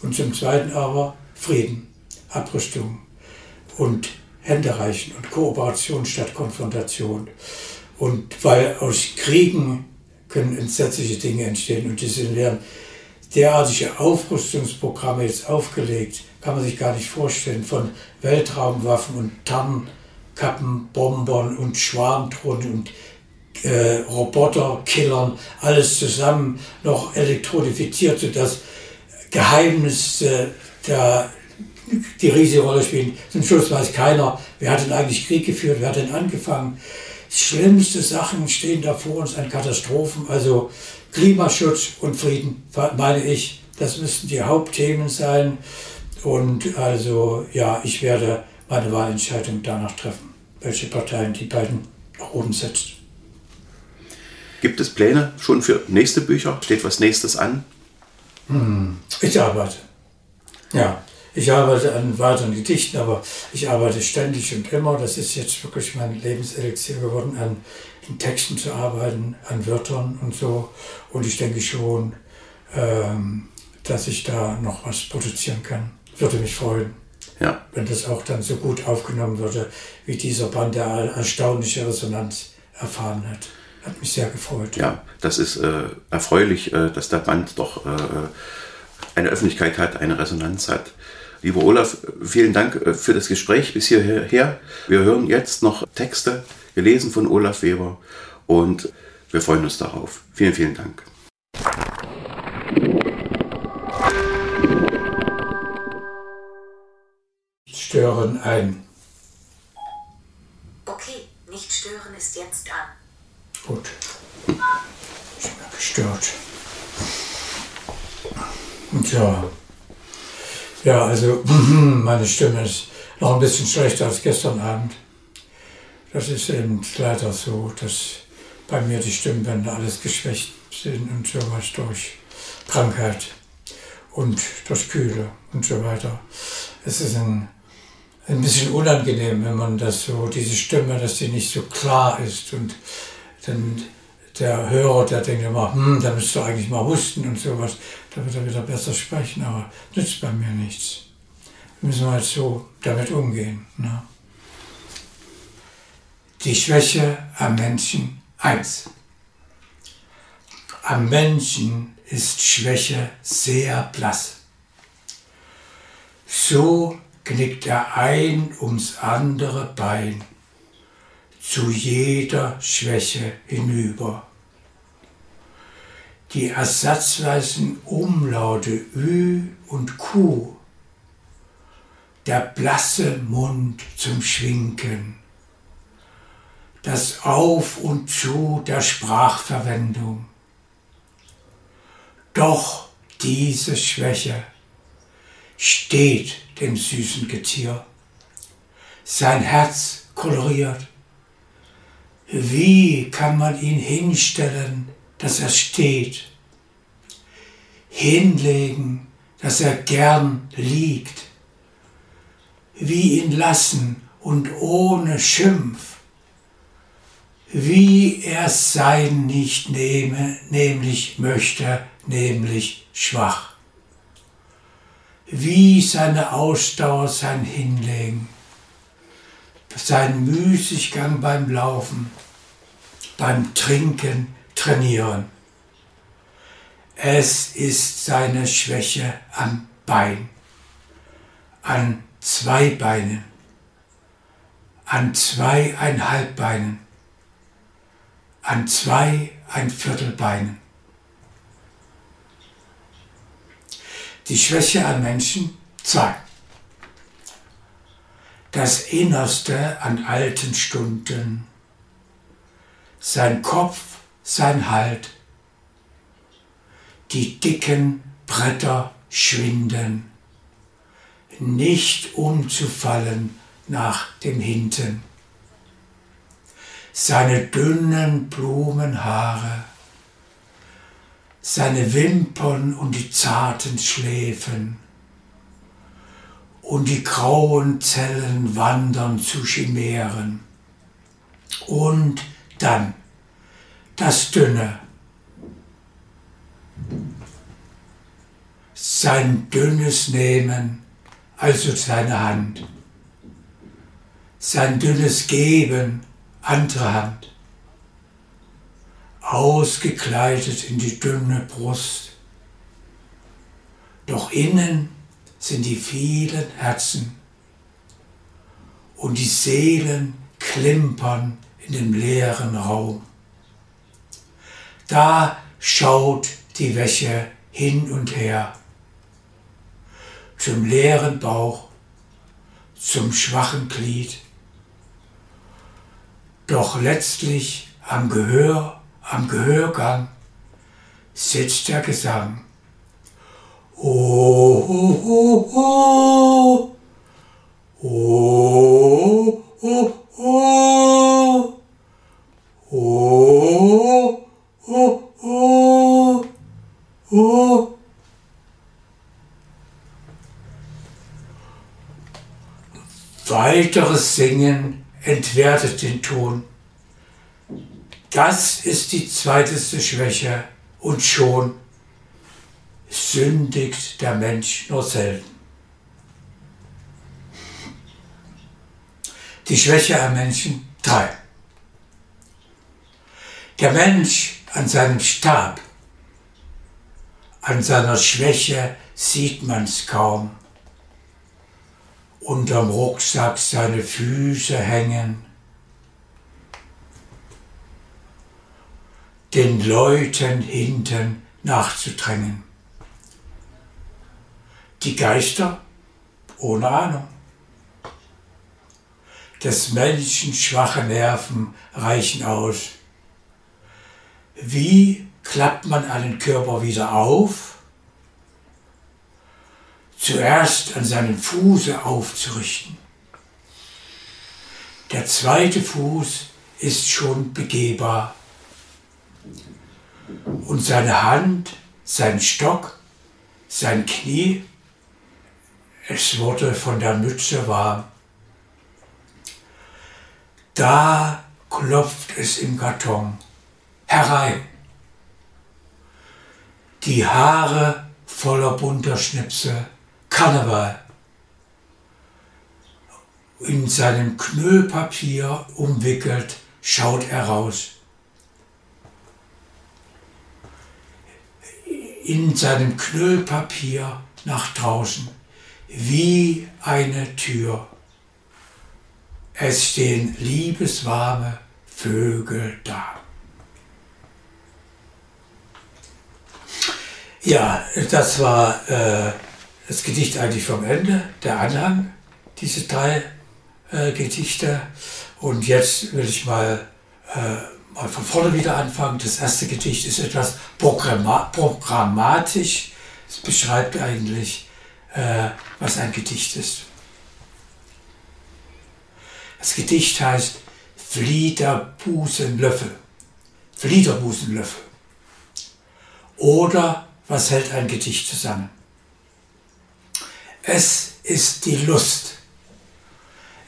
Speaker 3: Und zum Zweiten aber Frieden, Abrüstung und Händereichen und Kooperation statt Konfrontation. Und weil aus Kriegen können entsetzliche Dinge entstehen und diese werden derartige Aufrüstungsprogramme jetzt aufgelegt, kann man sich gar nicht vorstellen, von Weltraumwaffen und Tarnkappen, Bombern und Schwarmdrohnen und äh, Roboterkillern, alles zusammen noch elektronifiziert, sodass Geheimnisse der, die riesige Rolle spielen. Zum Schluss weiß keiner, wer hat denn eigentlich Krieg geführt, wer hat denn angefangen. Schlimmste Sachen stehen da vor uns an Katastrophen. Also Klimaschutz und Frieden, meine ich, das müssten die Hauptthemen sein. Und also, ja, ich werde meine Wahlentscheidung danach treffen, welche Parteien die beiden nach oben setzt.
Speaker 2: Gibt es Pläne schon für nächste Bücher? Steht was nächstes an?
Speaker 3: Hm, ich arbeite. Ja, ich arbeite an weiteren Gedichten, aber ich arbeite ständig und immer. Das ist jetzt wirklich mein Lebenselixier geworden, an in Texten zu arbeiten, an Wörtern und so. Und ich denke schon, ähm, dass ich da noch was produzieren kann. Würde mich freuen, ja. wenn das auch dann so gut aufgenommen würde, wie dieser Band, der erstaunliche Resonanz erfahren hat. Hat mich sehr gefreut.
Speaker 2: Ja, das ist äh, erfreulich, äh, dass der Band doch äh, eine Öffentlichkeit hat, eine Resonanz hat. Lieber Olaf, vielen Dank äh, für das Gespräch bis hierher. Wir hören jetzt noch Texte, gelesen von Olaf Weber und wir freuen uns darauf. Vielen, vielen Dank.
Speaker 3: Stören ein.
Speaker 4: Okay, nicht stören ist jetzt an.
Speaker 3: Gut. Ich bin gestört. Und ja. Ja, also meine Stimme ist noch ein bisschen schlechter als gestern Abend. Das ist eben leider so, dass bei mir die Stimmbänder alles geschwächt sind und sowas durch Krankheit und durch Kühle und so weiter. Es ist ein, ein bisschen unangenehm, wenn man das so, diese Stimme, dass die nicht so klar ist und dann der Hörer, der denkt immer, hm, da müsst du eigentlich mal husten und sowas, da wird er wieder besser sprechen, aber nützt bei mir nichts. Da müssen wir halt so damit umgehen. Ne? Die Schwäche am Menschen 1. Am Menschen ist Schwäche sehr blass. So knickt er ein ums andere Bein zu jeder Schwäche hinüber. Die ersatzweisen Umlaute Ü und Q, der blasse Mund zum Schwinken, das Auf und Zu der Sprachverwendung. Doch diese Schwäche steht dem süßen Getier. Sein Herz koloriert wie kann man ihn hinstellen, dass er steht? Hinlegen, dass er gern liegt. Wie ihn lassen und ohne Schimpf. Wie er sein nicht nehme, nämlich möchte, nämlich schwach. Wie seine Ausdauer sein Hinlegen seinen Müßiggang beim Laufen, beim Trinken trainieren. Es ist seine Schwäche am Bein, an zwei Beinen, an zweieinhalb Beinen, an zwei ein Viertelbeinen. Die Schwäche an Menschen zwei. Das Innerste an alten Stunden, sein Kopf, sein Halt, die dicken Bretter schwinden, nicht umzufallen nach dem Hinten. Seine dünnen Blumenhaare, seine Wimpern und die zarten Schläfen und die grauen Zellen wandern zu Chimären. Und dann das Dünne, sein dünnes Nehmen, also seine Hand, sein dünnes Geben, andere Hand, ausgekleidet in die dünne Brust. Doch innen sind die vielen Herzen und die Seelen klimpern in dem leeren Raum. Da schaut die Wäsche hin und her zum leeren Bauch, zum schwachen Glied. Doch letztlich am Gehör, am Gehörgang sitzt der Gesang. Weiteres Singen entwertet den Ton. Das ist die zweiteste Schwäche und schon sündigt der Mensch nur selten. Die Schwäche am Menschen drei. Der Mensch an seinem Stab, an seiner Schwäche sieht man's kaum unterm Rucksack seine Füße hängen, den Leuten hinten nachzudrängen. Die Geister ohne Ahnung. Des Menschen schwache Nerven reichen aus. Wie klappt man einen Körper wieder auf? zuerst an seinem Fuße aufzurichten. Der zweite Fuß ist schon begehbar und seine Hand, sein Stock, sein Knie, es wurde von der Mütze warm. Da klopft es im Karton herein. Die Haare voller bunter Schnipsel Karneval in seinem Knüllpapier umwickelt, schaut er raus. In seinem Knüllpapier nach draußen, wie eine Tür. Es stehen liebeswarme Vögel da. Ja, das war äh, das Gedicht eigentlich vom Ende, der Anhang, diese drei äh, Gedichte. Und jetzt will ich mal, äh, mal von vorne wieder anfangen. Das erste Gedicht ist etwas programma programmatisch. Es beschreibt eigentlich, äh, was ein Gedicht ist. Das Gedicht heißt Fliederbusenlöffel. Fliederbusenlöffel. Oder was hält ein Gedicht zusammen? Es ist die Lust.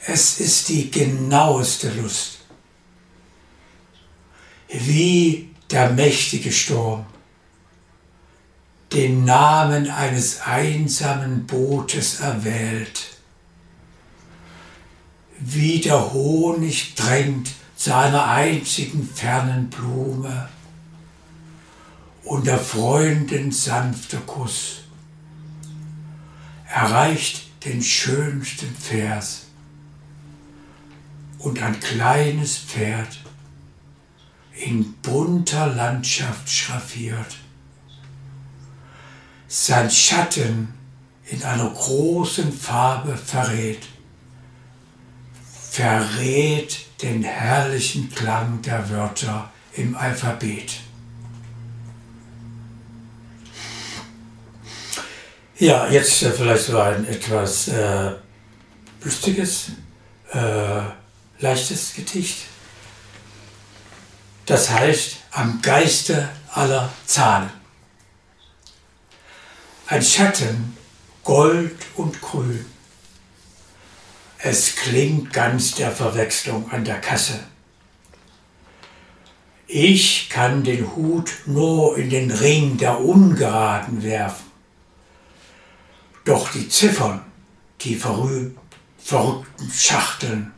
Speaker 3: Es ist die genaueste Lust. Wie der mächtige Sturm den Namen eines einsamen Bootes erwählt. Wie der Honig drängt zu einer einzigen fernen Blume und der Freundin sanfter Kuss erreicht den schönsten Vers und ein kleines Pferd in bunter Landschaft schraffiert. Sein Schatten in einer großen Farbe verrät, verrät den herrlichen Klang der Wörter im Alphabet. Ja, jetzt äh, vielleicht so ein etwas äh, lustiges, äh, leichtes Gedicht. Das heißt, am Geiste aller Zahlen. Ein Schatten, Gold und Grün. Es klingt ganz der Verwechslung an der Kasse. Ich kann den Hut nur in den Ring der Ungeraden werfen. Doch die Ziffern, die verrückten Schachteln,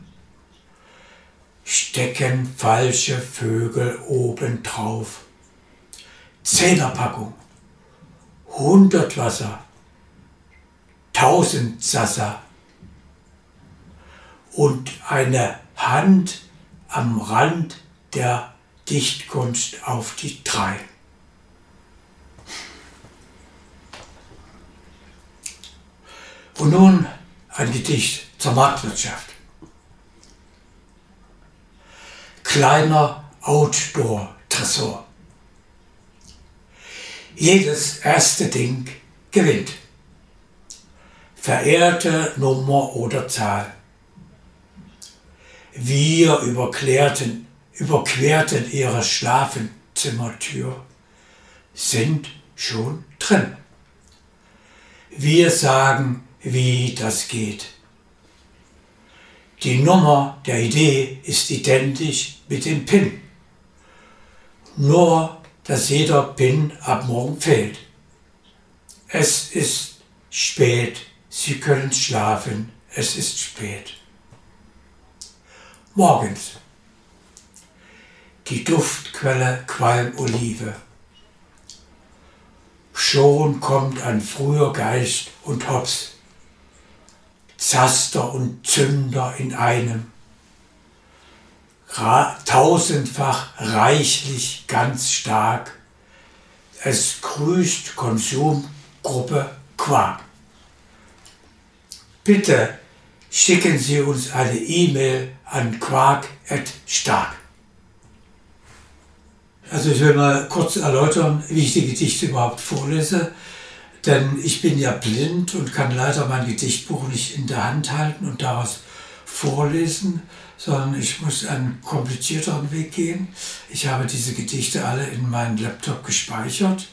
Speaker 3: stecken falsche Vögel obendrauf. Zehnerpackung, hundert Wasser, tausend Sassa und eine Hand am Rand der Dichtkunst auf die drei. Und nun ein Gedicht zur Marktwirtschaft. Kleiner Outdoor-Tresor. Jedes erste Ding gewinnt. Verehrte Nummer oder Zahl. Wir überklärten, überquerten ihre Schlafenzimmertür, sind schon drin. Wir sagen, wie das geht. Die Nummer der Idee ist identisch mit dem PIN. Nur, dass jeder PIN ab morgen fehlt. Es ist spät, Sie können schlafen, es ist spät. Morgens. Die Duftquelle Qualmolive. Schon kommt ein früher Geist und Hops Zaster und Zünder in einem. Tausendfach reichlich ganz stark. Es grüßt Konsumgruppe Quark. Bitte schicken Sie uns eine E-Mail an quark.stark. Also ich will mal kurz erläutern, wie ich die Gedichte überhaupt vorlese. Denn ich bin ja blind und kann leider mein Gedichtbuch nicht in der Hand halten und daraus vorlesen, sondern ich muss einen komplizierteren Weg gehen. Ich habe diese Gedichte alle in meinen Laptop gespeichert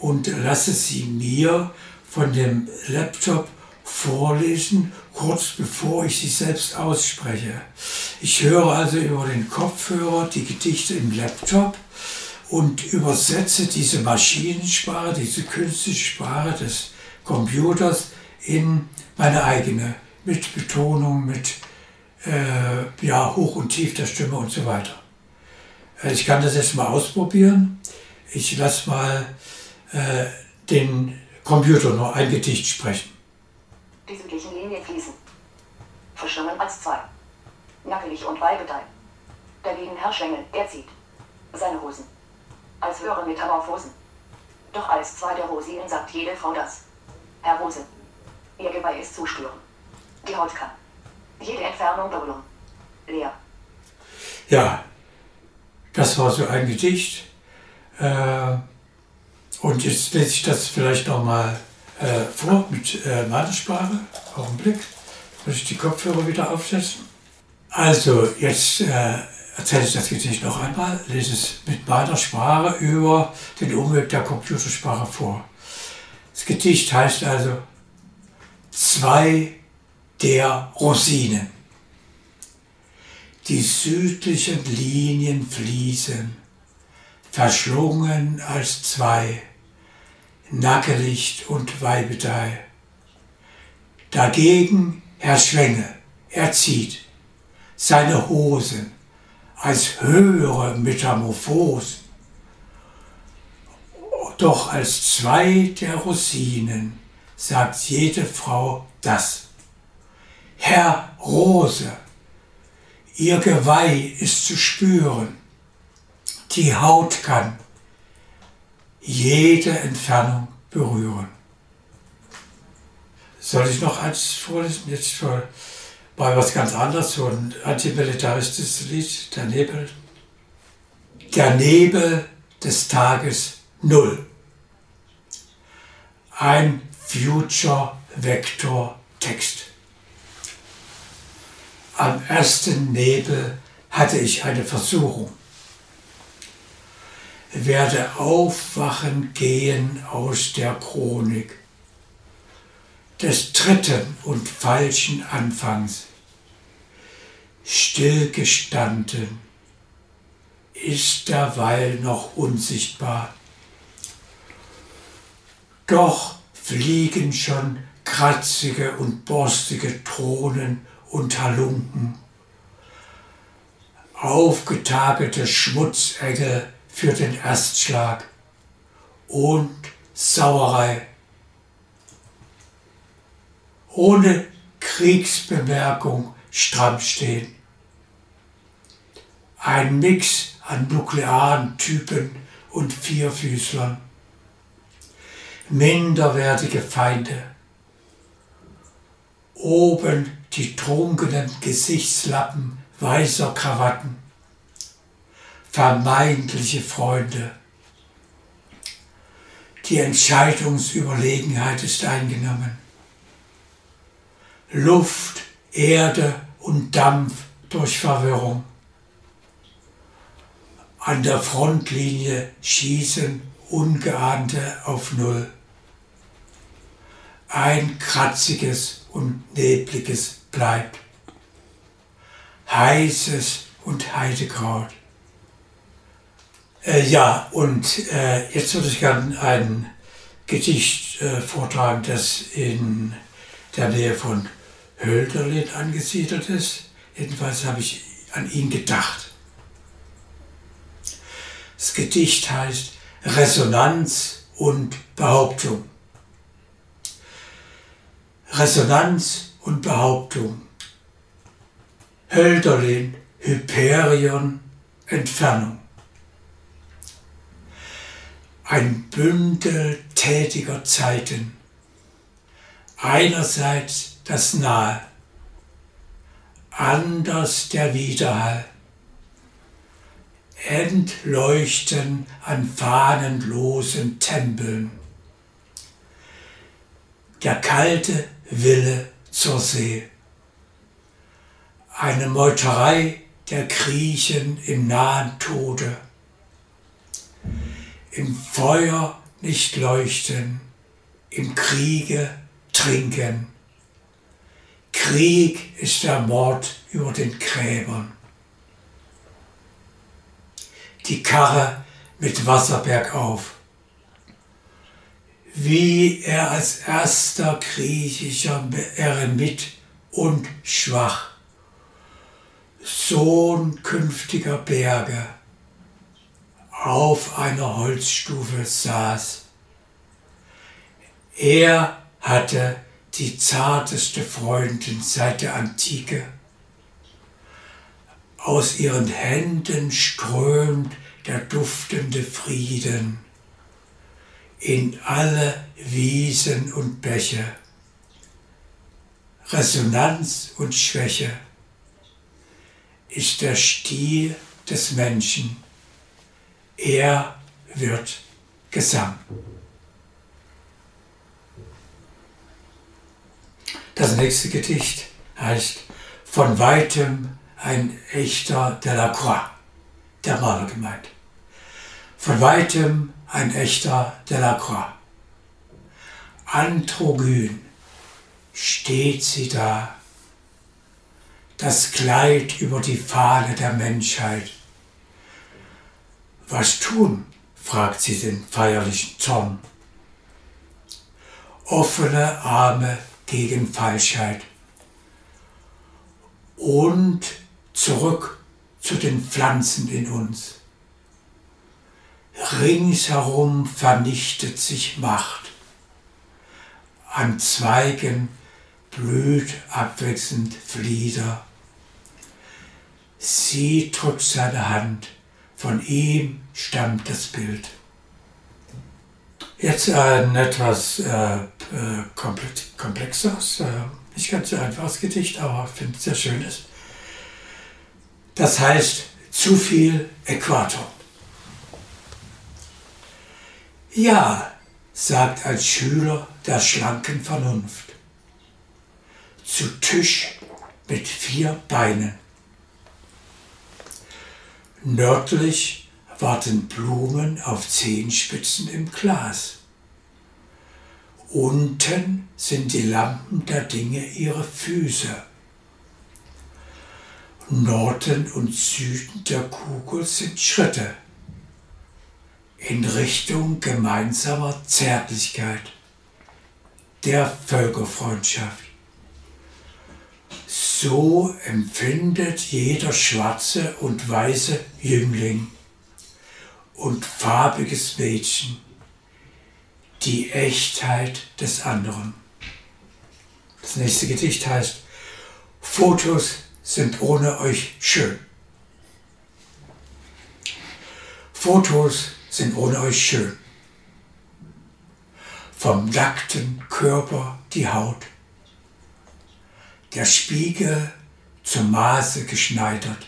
Speaker 3: und lasse sie mir von dem Laptop vorlesen, kurz bevor ich sie selbst ausspreche. Ich höre also über den Kopfhörer die Gedichte im Laptop und übersetze diese Maschinensprache, diese künstliche Sprache des Computers in meine eigene, mit Betonung, mit äh, ja, Hoch- und Tief der Stimme und so weiter. Äh, ich kann das jetzt mal ausprobieren. Ich lasse mal äh, den Computer nur ein Gedicht sprechen.
Speaker 5: Die südlichen Linien fließen. Verschwimmen als zwei. Nackelig und Weibedei. Dagegen Herr Schengel, er zieht seine Hosen als höhere Metamorphosen. Doch als zweite Rosinen sagt jede Frau das. Herr Rose. Ihr Geweih ist zu spüren. Die Haut kann. Jede Entfernung berühren. Leer.
Speaker 3: Ja, das war so ein Gedicht. Äh, und jetzt lese ich das vielleicht nochmal äh, vor mit äh, meiner Sprache. Augenblick. Muss ich die Kopfhörer wieder aufsetzen. Also, jetzt äh, erzähle ich das Gedicht noch einmal, lese es mit meiner Sprache über den Umweg der Computersprache vor. Das Gedicht heißt also Zwei der Rosinen. Die südlichen Linien fließen, verschlungen als zwei, Nackelicht und Weibedei. Dagegen Herr Schwenge, er zieht seine Hosen als höhere Metamorphosen. Doch als zwei der Rosinen sagt jede Frau das. Herr Rose, ihr Geweih ist zu spüren, die Haut kann jede Entfernung berühren. Soll ich noch eins vorlesen? Jetzt für, bei was ganz anderes, so ein antimilitaristisches Lied, der Nebel. Der Nebel des Tages Null. Ein Future Vector Text. Am ersten Nebel hatte ich eine Versuchung. Werde aufwachen gehen aus der Chronik des dritten und falschen Anfangs. Stillgestanden ist derweil noch unsichtbar. Doch fliegen schon kratzige und borstige Thronen und Halunken, aufgetagelte Schmutzengel für den Erstschlag und Sauerei. Ohne Kriegsbemerkung stramm stehen. Ein Mix an nuklearen Typen und Vierfüßlern minderwertige Feinde. Oben die trunkenen Gesichtslappen weißer Krawatten, vermeintliche Freunde. Die Entscheidungsüberlegenheit ist eingenommen. Luft, Erde und Dampf durch Verwirrung. An der Frontlinie schießen Ungeahnte auf Null. Ein kratziges und nebliges bleibt. Heißes und Heidekraut. Äh, ja, und äh, jetzt würde ich gerne ein Gedicht äh, vortragen, das in der Nähe von Hölderlin angesiedelt ist. Jedenfalls habe ich an ihn gedacht. Das Gedicht heißt Resonanz und Behauptung. Resonanz und Behauptung. Hölderlin, Hyperion, Entfernung. Ein Bündel tätiger Zeiten. Einerseits das Nahe, anders der Widerhall entleuchten an fahnenlosen Tempeln. Der kalte Wille zur See. Eine Meuterei der Griechen im nahen Tode. Im Feuer nicht leuchten, im Kriege trinken. Krieg ist der Mord über den Gräbern die Karre mit Wasser bergauf. Wie er als erster griechischer Eremit und schwach, Sohn künftiger Berge, auf einer Holzstufe saß. Er hatte die zarteste Freundin seit der Antike. Aus ihren Händen strömt der duftende Frieden in alle Wiesen und Bäche. Resonanz und Schwäche ist der Stil des Menschen. Er wird Gesang. Das nächste Gedicht heißt Von weitem ein echter Delacroix, der Maler gemeint. Von weitem ein echter Delacroix. Androgyn steht sie da, das Kleid über die Fahne der Menschheit. Was tun? fragt sie den feierlichen Zorn. Offene Arme gegen Falschheit. Und zurück zu den Pflanzen in uns. Ringsherum vernichtet sich Macht. An Zweigen blüht abwechselnd Flieder. Sie drückt seine Hand, von ihm stammt das Bild. Jetzt ein etwas äh, äh komplexeres, äh, nicht ganz so einfaches Gedicht, aber ich finde es sehr schönes. Das heißt, zu viel Äquator. Ja, sagt ein Schüler der schlanken Vernunft. Zu Tisch mit vier Beinen. Nördlich warten Blumen auf Zehenspitzen im Glas. Unten sind die Lampen der Dinge ihre Füße. Norden und Süden der Kugel sind Schritte in Richtung gemeinsamer Zärtlichkeit, der Völkerfreundschaft. So empfindet jeder schwarze und weiße Jüngling und farbiges Mädchen die Echtheit des anderen. Das nächste Gedicht heißt, Fotos sind ohne euch schön. Fotos sind ohne euch schön. Vom nackten Körper die Haut, der Spiegel zum Maße geschneidert.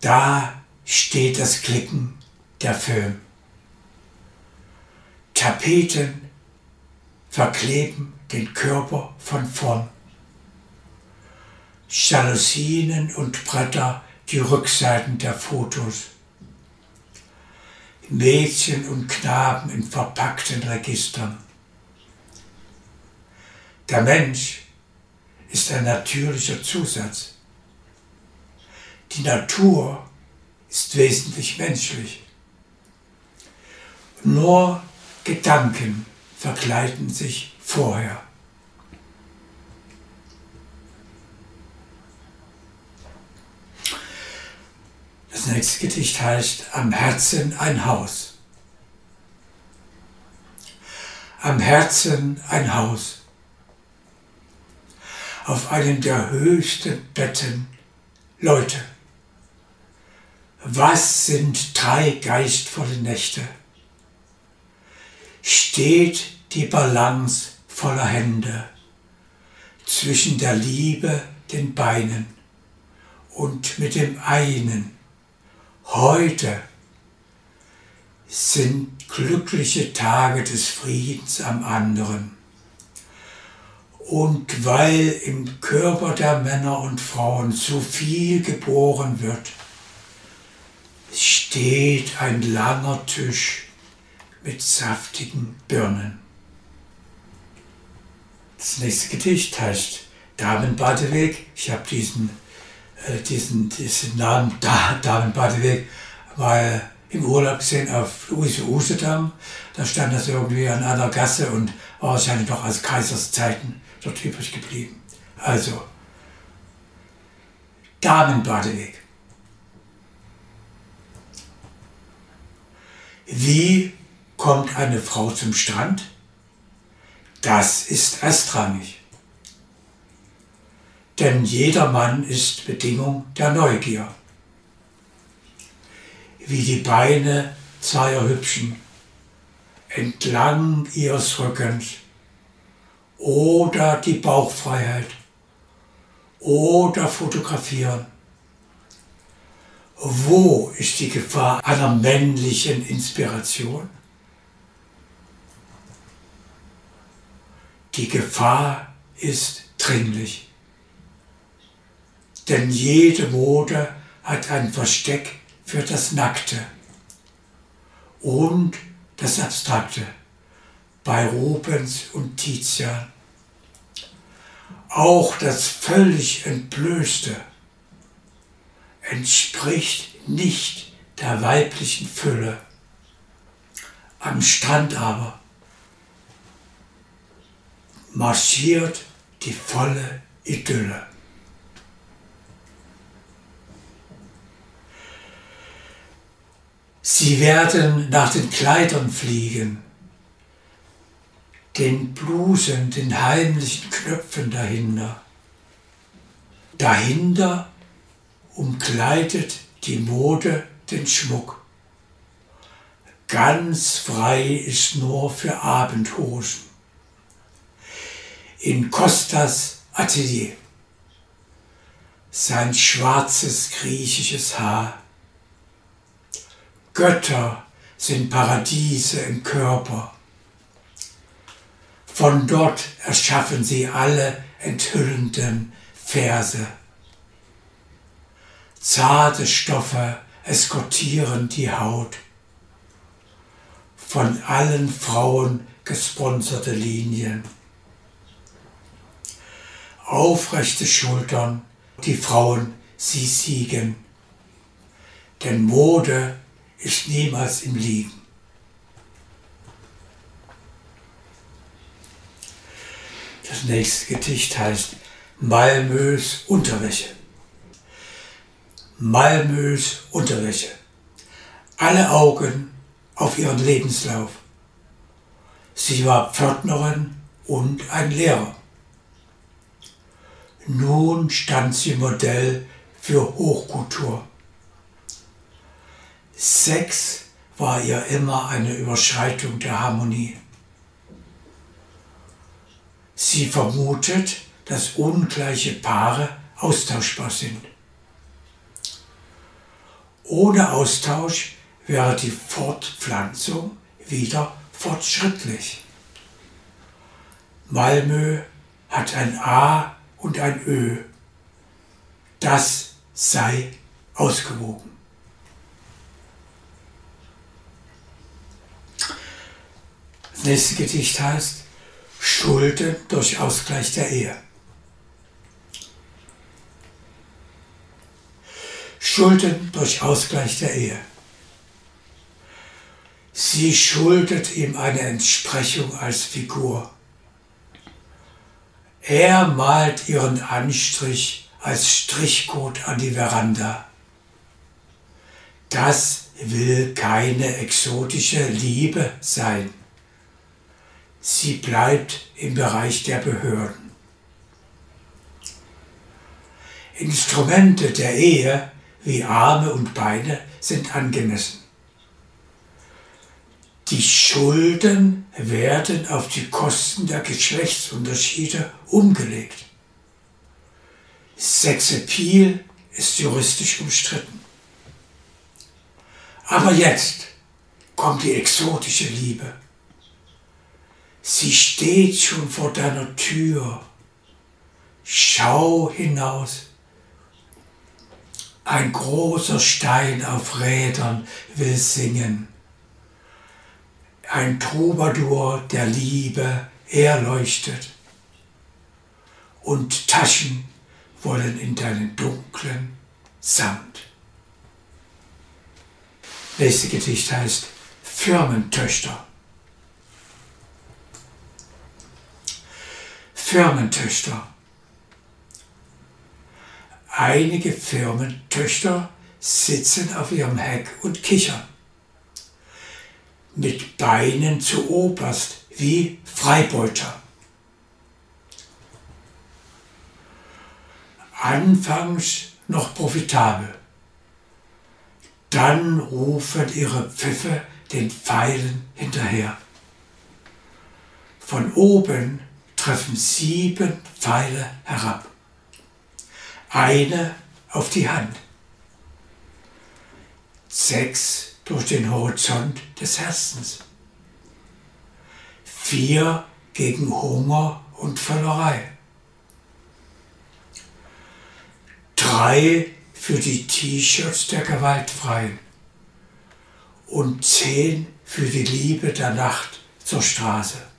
Speaker 3: Da steht das Klicken der Film. Tapeten verkleben den Körper von vorn. Jalousien und Bretter die Rückseiten der Fotos. Mädchen und Knaben in verpackten Registern. Der Mensch ist ein natürlicher Zusatz. Die Natur ist wesentlich menschlich. Nur Gedanken verkleiden sich vorher. Das nächste Gedicht heißt Am Herzen ein Haus. Am Herzen ein Haus. Auf einem der höchsten Betten Leute. Was sind drei geistvolle Nächte? Steht die Balance voller Hände zwischen der Liebe, den Beinen und mit dem einen Heute sind glückliche Tage des Friedens am anderen. Und weil im Körper der Männer und Frauen so viel geboren wird, steht ein langer Tisch mit saftigen Birnen. Das nächste Gedicht heißt Damenbadeweg. Ich habe diesen diesen, diesen Namen da, Damenbadeweg mal im Urlaub gesehen auf Uise Usedam. Da stand das irgendwie an einer Gasse und wahrscheinlich noch aus Kaisers Zeiten dort übrig geblieben. Also, Damenbadeweg. Wie kommt eine Frau zum Strand? Das ist erstrangig denn jeder Mann ist Bedingung der Neugier. Wie die Beine zweier Hübschen entlang ihres Rückens oder die Bauchfreiheit oder fotografieren. Wo ist die Gefahr einer männlichen Inspiration? Die Gefahr ist dringlich. Denn jede Mode hat ein Versteck für das Nackte und das Abstrakte bei Rubens und Tizian. Auch das völlig Entblößte entspricht nicht der weiblichen Fülle. Am Strand aber marschiert die volle Idylle. Sie werden nach den Kleidern fliegen, den Blusen, den heimlichen Knöpfen dahinter. Dahinter umkleidet die Mode den Schmuck. Ganz frei ist nur für Abendhosen. In Costas Atelier. Sein schwarzes griechisches Haar. Götter sind Paradiese im Körper. Von dort erschaffen sie alle enthüllenden Verse. Zarte Stoffe eskortieren die Haut. Von allen Frauen gesponserte Linien. Aufrechte Schultern, die Frauen, sie siegen. Denn Mode ist niemals im Liegen. Das nächste Gedicht heißt Malmös Unterwäsche. Malmös Unterwäsche. Alle Augen auf ihren Lebenslauf. Sie war Pförtnerin und ein Lehrer. Nun stand sie Modell für Hochkultur. Sex war ihr immer eine Überschreitung der Harmonie. Sie vermutet, dass ungleiche Paare austauschbar sind. Ohne Austausch wäre die Fortpflanzung wieder fortschrittlich. Malmö hat ein A und ein Ö. Das sei ausgewogen. Nächste Gedicht heißt Schulden durch Ausgleich der Ehe. Schulden durch Ausgleich der Ehe. Sie schuldet ihm eine Entsprechung als Figur. Er malt ihren Anstrich als Strichcode an die Veranda. Das will keine exotische Liebe sein. Sie bleibt im Bereich der Behörden. Instrumente der Ehe wie Arme und Beine sind angemessen. Die Schulden werden auf die Kosten der Geschlechtsunterschiede umgelegt. Sexappeal ist juristisch umstritten. Aber jetzt kommt die exotische Liebe. Sie steht schon vor deiner Tür. Schau hinaus. Ein großer Stein auf Rädern will singen. Ein Troubadour der Liebe erleuchtet. Und Taschen wollen in deinen dunklen Sand. Nächste Gedicht heißt Firmentöchter. Firmentöchter. Einige Firmentöchter sitzen auf ihrem Heck und kichern. Mit Beinen zu Oberst wie Freibeuter. Anfangs noch profitabel. Dann rufen ihre Pfiffe den Pfeilen hinterher. Von oben treffen sieben Pfeile herab. Eine auf die Hand. Sechs durch den Horizont des Herzens. Vier gegen Hunger und Völlerei. Drei für die T-Shirts der Gewaltfreien. Und zehn für die Liebe der Nacht zur Straße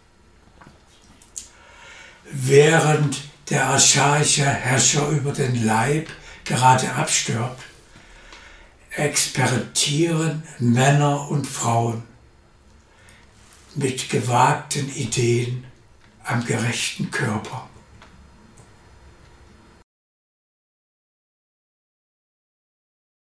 Speaker 3: während der archaische Herrscher über den Leib gerade abstirbt, experimentieren Männer und Frauen mit gewagten Ideen am gerechten Körper.